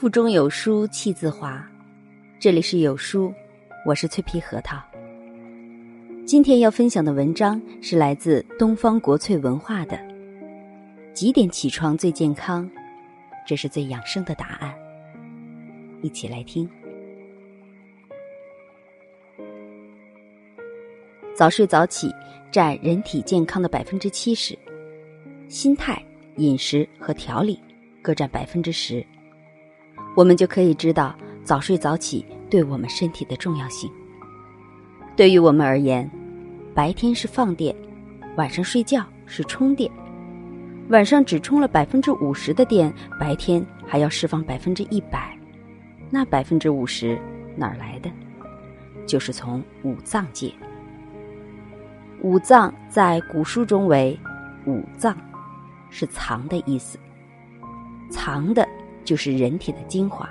腹中有书气自华，这里是有书，我是脆皮核桃。今天要分享的文章是来自东方国粹文化的《几点起床最健康》，这是最养生的答案。一起来听。早睡早起占人体健康的百分之七十，心态、饮食和调理各占百分之十。我们就可以知道早睡早起对我们身体的重要性。对于我们而言，白天是放电，晚上睡觉是充电。晚上只充了百分之五十的电，白天还要释放百分之一百，那百分之五十哪儿来的？就是从五脏借。五脏在古书中为五脏，是藏的意思，藏的。就是人体的精华。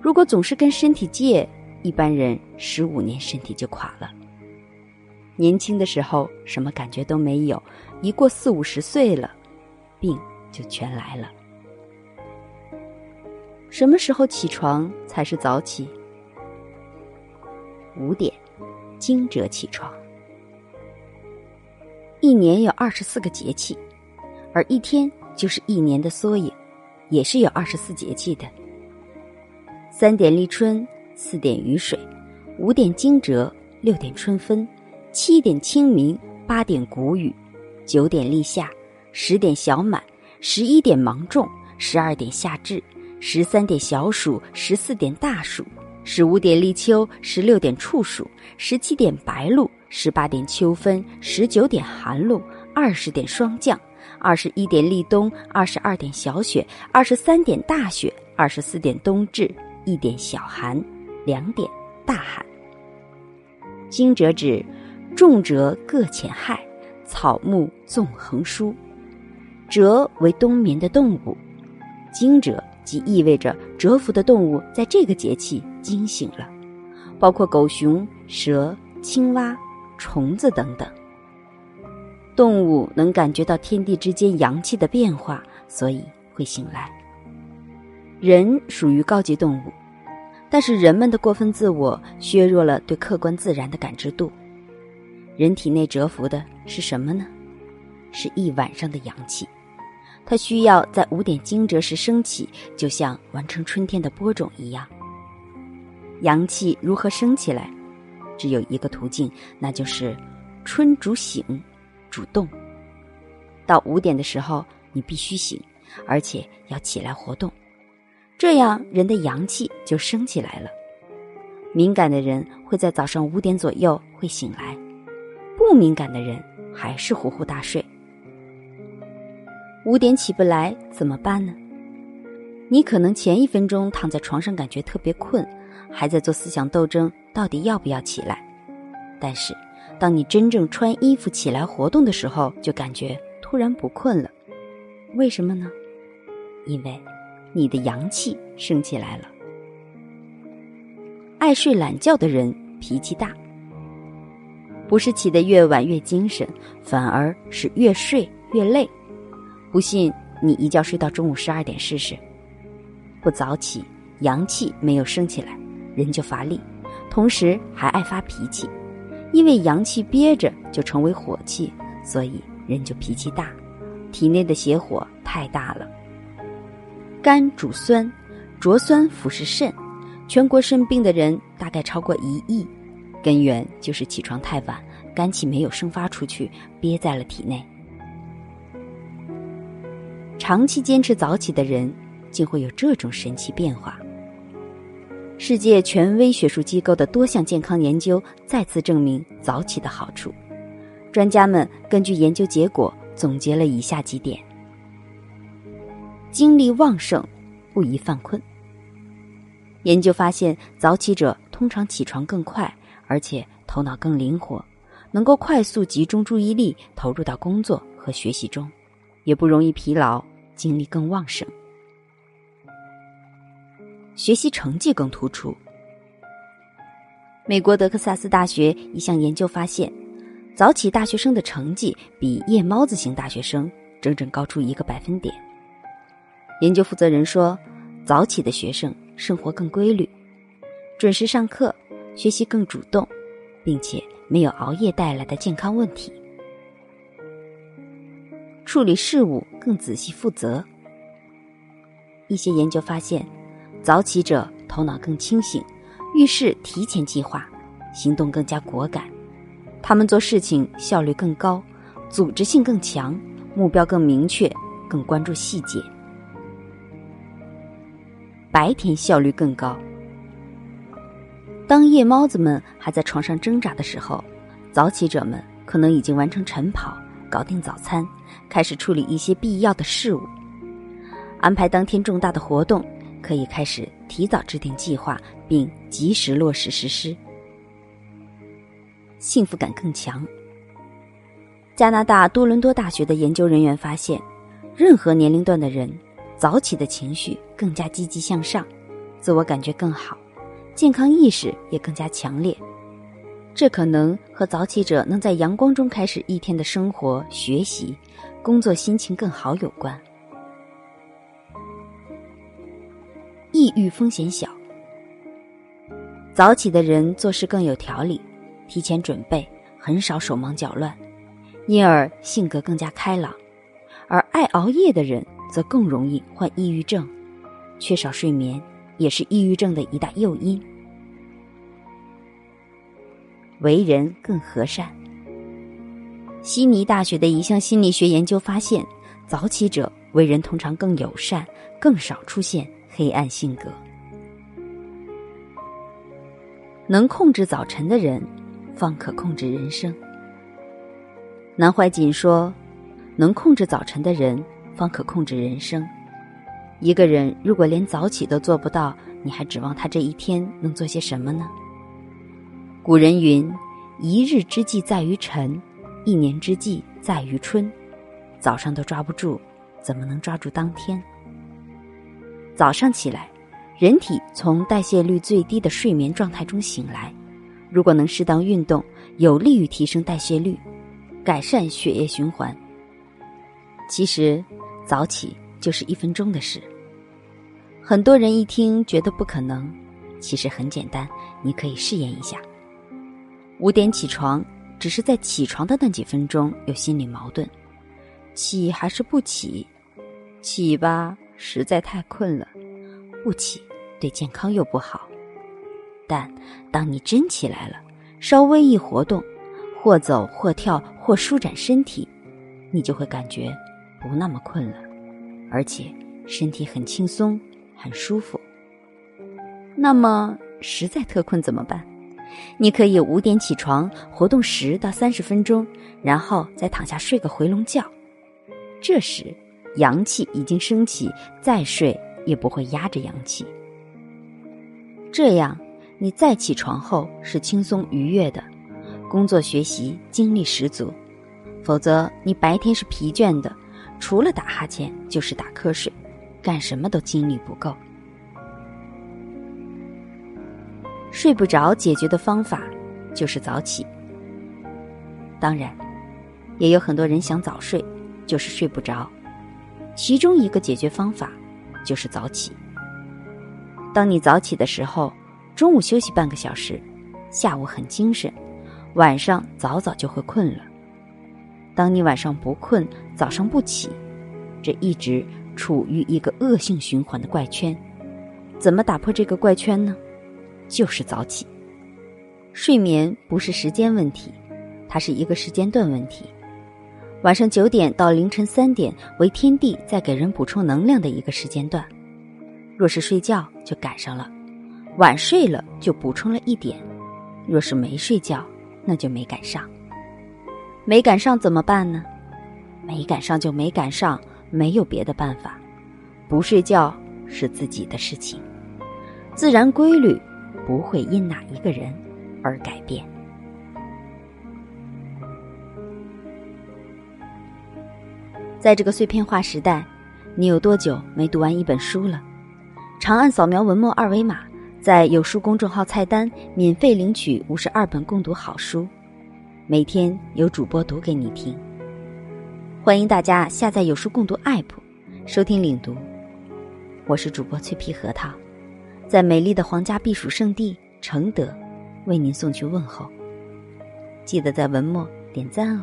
如果总是跟身体借，一般人十五年身体就垮了。年轻的时候什么感觉都没有，一过四五十岁了，病就全来了。什么时候起床才是早起？五点，惊蛰起床。一年有二十四个节气，而一天就是一年的缩影。也是有二十四节气的：三点立春，四点雨水，五点惊蛰，六点春分，七点清明，八点谷雨，九点立夏，十点小满，十一点芒种，十二点夏至，十三点小暑，十四点大暑，十五点立秋，十六点处暑，十七点白露，十八点秋分，十九点寒露，二十点霜降。二十一点立冬，二十二点小雪，二十三点大雪，二十四点冬至，一点小寒，两点大寒。惊蛰指重蛰各潜害，草木纵横舒。蛰为冬眠的动物，惊蛰即意味着蛰伏的动物在这个节气惊醒了，包括狗熊、蛇、青蛙、虫子等等。动物能感觉到天地之间阳气的变化，所以会醒来。人属于高级动物，但是人们的过分自我削弱了对客观自然的感知度。人体内蛰伏的是什么呢？是一晚上的阳气，它需要在五点惊蛰时升起，就像完成春天的播种一样。阳气如何升起来？只有一个途径，那就是春主醒。主动，到五点的时候，你必须醒，而且要起来活动，这样人的阳气就升起来了。敏感的人会在早上五点左右会醒来，不敏感的人还是呼呼大睡。五点起不来怎么办呢？你可能前一分钟躺在床上感觉特别困，还在做思想斗争，到底要不要起来？但是。当你真正穿衣服起来活动的时候，就感觉突然不困了。为什么呢？因为你的阳气升起来了。爱睡懒觉的人脾气大，不是起得越晚越精神，反而是越睡越累。不信你一觉睡到中午十二点试试。不早起，阳气没有升起来，人就乏力，同时还爱发脾气。因为阳气憋着就成为火气，所以人就脾气大，体内的邪火太大了。肝主酸，浊酸腐蚀肾，全国肾病的人大概超过一亿，根源就是起床太晚，肝气没有生发出去，憋在了体内。长期坚持早起的人，竟会有这种神奇变化。世界权威学术机构的多项健康研究再次证明早起的好处。专家们根据研究结果总结了以下几点：精力旺盛，不宜犯困。研究发现，早起者通常起床更快，而且头脑更灵活，能够快速集中注意力投入到工作和学习中，也不容易疲劳，精力更旺盛。学习成绩更突出。美国德克萨斯大学一项研究发现，早起大学生的成绩比夜猫子型大学生整整高出一个百分点。研究负责人说，早起的学生生活更规律，准时上课，学习更主动，并且没有熬夜带来的健康问题。处理事务更仔细负责。一些研究发现，早起者头脑更清醒，遇事提前计划，行动更加果敢。他们做事情效率更高，组织性更强，目标更明确，更关注细节。白天效率更高。当夜猫子们还在床上挣扎的时候，早起者们可能已经完成晨跑，搞定早餐，开始处理一些必要的事务，安排当天重大的活动，可以开始提早制定计划，并及时落实实施。幸福感更强。加拿大多伦多大学的研究人员发现，任何年龄段的人早起的情绪更加积极向上，自我感觉更好，健康意识也更加强烈。这可能和早起者能在阳光中开始一天的生活、学习、工作，心情更好有关。抑郁风险小。早起的人做事更有条理。提前准备，很少手忙脚乱，因而性格更加开朗；而爱熬夜的人则更容易患抑郁症，缺少睡眠也是抑郁症的一大诱因。为人更和善。悉尼大学的一项心理学研究发现，早起者为人通常更友善，更少出现黑暗性格。能控制早晨的人。方可控制人生。南怀瑾说：“能控制早晨的人，方可控制人生。一个人如果连早起都做不到，你还指望他这一天能做些什么呢？”古人云：“一日之计在于晨，一年之计在于春。”早上都抓不住，怎么能抓住当天？早上起来，人体从代谢率最低的睡眠状态中醒来。如果能适当运动，有利于提升代谢率，改善血液循环。其实，早起就是一分钟的事。很多人一听觉得不可能，其实很简单，你可以试验一下。五点起床，只是在起床的那几分钟有心理矛盾，起还是不起？起吧，实在太困了；不起，对健康又不好。但当你真起来了，稍微一活动，或走或跳或舒展身体，你就会感觉不那么困了，而且身体很轻松、很舒服。那么实在特困怎么办？你可以五点起床，活动十到三十分钟，然后再躺下睡个回笼觉。这时阳气已经升起，再睡也不会压着阳气。这样。你再起床后是轻松愉悦的，工作学习精力十足；否则你白天是疲倦的，除了打哈欠就是打瞌睡，干什么都精力不够。睡不着解决的方法就是早起。当然，也有很多人想早睡，就是睡不着。其中一个解决方法就是早起。当你早起的时候。中午休息半个小时，下午很精神，晚上早早就会困了。当你晚上不困，早上不起，这一直处于一个恶性循环的怪圈。怎么打破这个怪圈呢？就是早起。睡眠不是时间问题，它是一个时间段问题。晚上九点到凌晨三点为天地在给人补充能量的一个时间段，若是睡觉就赶上了。晚睡了就补充了一点，若是没睡觉，那就没赶上。没赶上怎么办呢？没赶上就没赶上，没有别的办法。不睡觉是自己的事情，自然规律不会因哪一个人而改变。在这个碎片化时代，你有多久没读完一本书了？长按扫描文末二维码。在有书公众号菜单免费领取五十二本共读好书，每天有主播读给你听。欢迎大家下载有书共读 APP，收听领读。我是主播脆皮核桃，在美丽的皇家避暑胜地承德，为您送去问候。记得在文末点赞哦。